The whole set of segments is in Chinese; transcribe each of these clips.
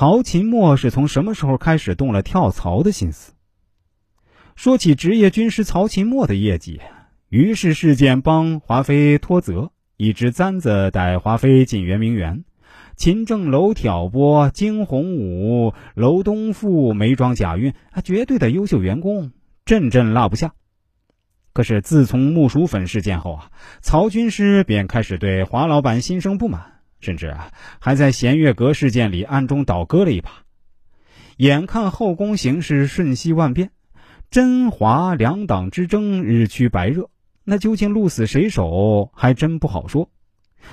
曹琴墨是从什么时候开始动了跳槽的心思？说起职业军师曹琴墨的业绩，于是事件帮华妃脱责，一支簪子带华妃进圆明园，秦正楼挑拨惊鸿舞，楼东富眉庄贾韵，啊，绝对的优秀员工，阵阵落不下。可是自从木薯粉事件后啊，曹军师便开始对华老板心生不满。甚至啊，还在弦月阁事件里暗中倒戈了一把。眼看后宫形势瞬息万变，甄华两党之争日趋白热，那究竟鹿死谁手，还真不好说。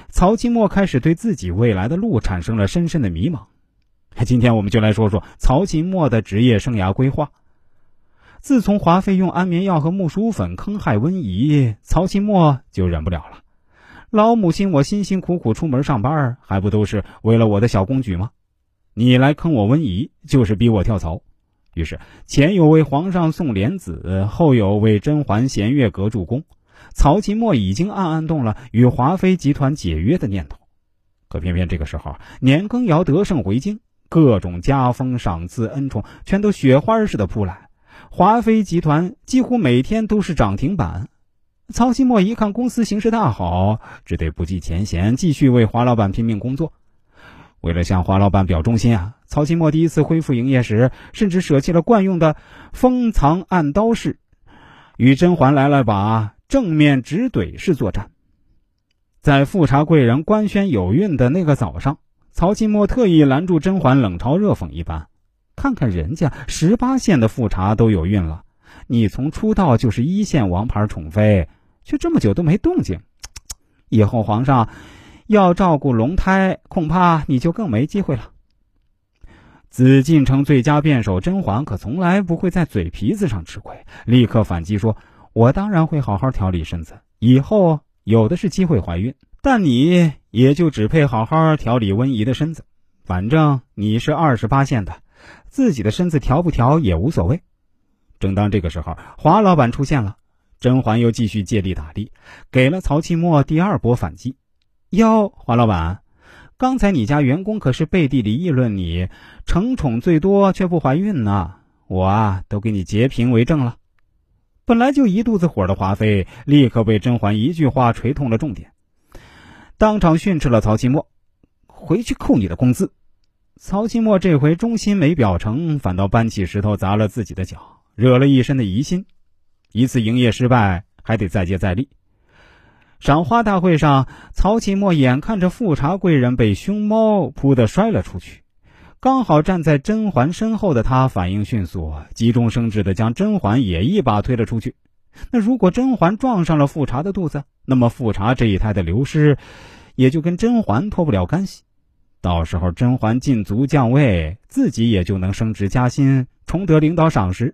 曹清墨开始对自己未来的路产生了深深的迷茫。今天我们就来说说曹琴墨的职业生涯规划。自从华妃用安眠药和木薯粉坑害温仪，曹琴墨就忍不了了。老母亲，我辛辛苦苦出门上班，还不都是为了我的小公举吗？你来坑我温宜，就是逼我跳槽。于是前有为皇上送莲子，后有为甄嬛弦月阁助攻，曹琴墨已经暗暗动了与华妃集团解约的念头。可偏偏这个时候，年羹尧得胜回京，各种加封、赏赐、恩宠全都雪花似的扑来，华妃集团几乎每天都是涨停板。曹新墨一看公司形势大好，只得不计前嫌，继续为华老板拼命工作。为了向华老板表忠心啊，曹新墨第一次恢复营业时，甚至舍弃了惯用的封藏暗刀式，与甄嬛来了把正面直怼式作战。在富察贵人官宣有孕的那个早上，曹新墨特意拦住甄嬛，冷嘲热讽一番：“看看人家十八线的富察都有孕了，你从出道就是一线王牌宠妃。”却这么久都没动静，以后皇上要照顾龙胎，恐怕你就更没机会了。紫禁城最佳辩手甄嬛可从来不会在嘴皮子上吃亏，立刻反击说：“我当然会好好调理身子，以后有的是机会怀孕，但你也就只配好好调理温宜的身子。反正你是二十八线的，自己的身子调不调也无所谓。”正当这个时候，华老板出现了。甄嬛又继续借力打力，给了曹钦墨第二波反击。哟，华老板，刚才你家员工可是背地里议论你承宠最多却不怀孕呢，我啊都给你截屏为证了。本来就一肚子火的华妃，立刻被甄嬛一句话锤痛了重点，当场训斥了曹钦墨：“回去扣你的工资。”曹钦墨这回忠心没表成，反倒搬起石头砸了自己的脚，惹了一身的疑心。一次营业失败，还得再接再厉。赏花大会上，曹启墨眼看着富察贵人被熊猫扑的摔了出去，刚好站在甄嬛身后的他反应迅速，急中生智的将甄嬛也一把推了出去。那如果甄嬛撞上了富察的肚子，那么富察这一胎的流失，也就跟甄嬛脱不了干系。到时候甄嬛进族降位，自己也就能升职加薪，重得领导赏识。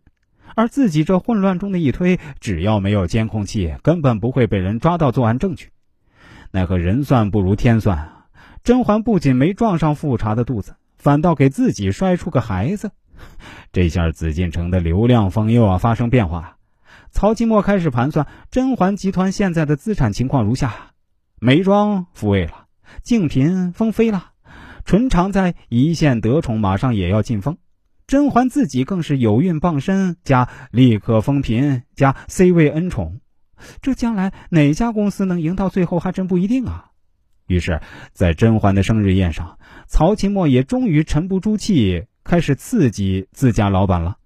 而自己这混乱中的一推，只要没有监控器，根本不会被人抓到作案证据。奈何人算不如天算啊！甄嬛不仅没撞上富察的肚子，反倒给自己摔出个孩子。这下紫禁城的流量风又要发生变化。曹金墨开始盘算，甄嬛集团现在的资产情况如下：眉庄复位了，静嫔封妃了，纯常在一线得宠，马上也要进封。甄嬛自己更是有孕傍身，加立刻封嫔，加 C 位恩宠，这将来哪家公司能赢到最后还真不一定啊！于是，在甄嬛的生日宴上，曹琴墨也终于沉不住气，开始刺激自家老板了。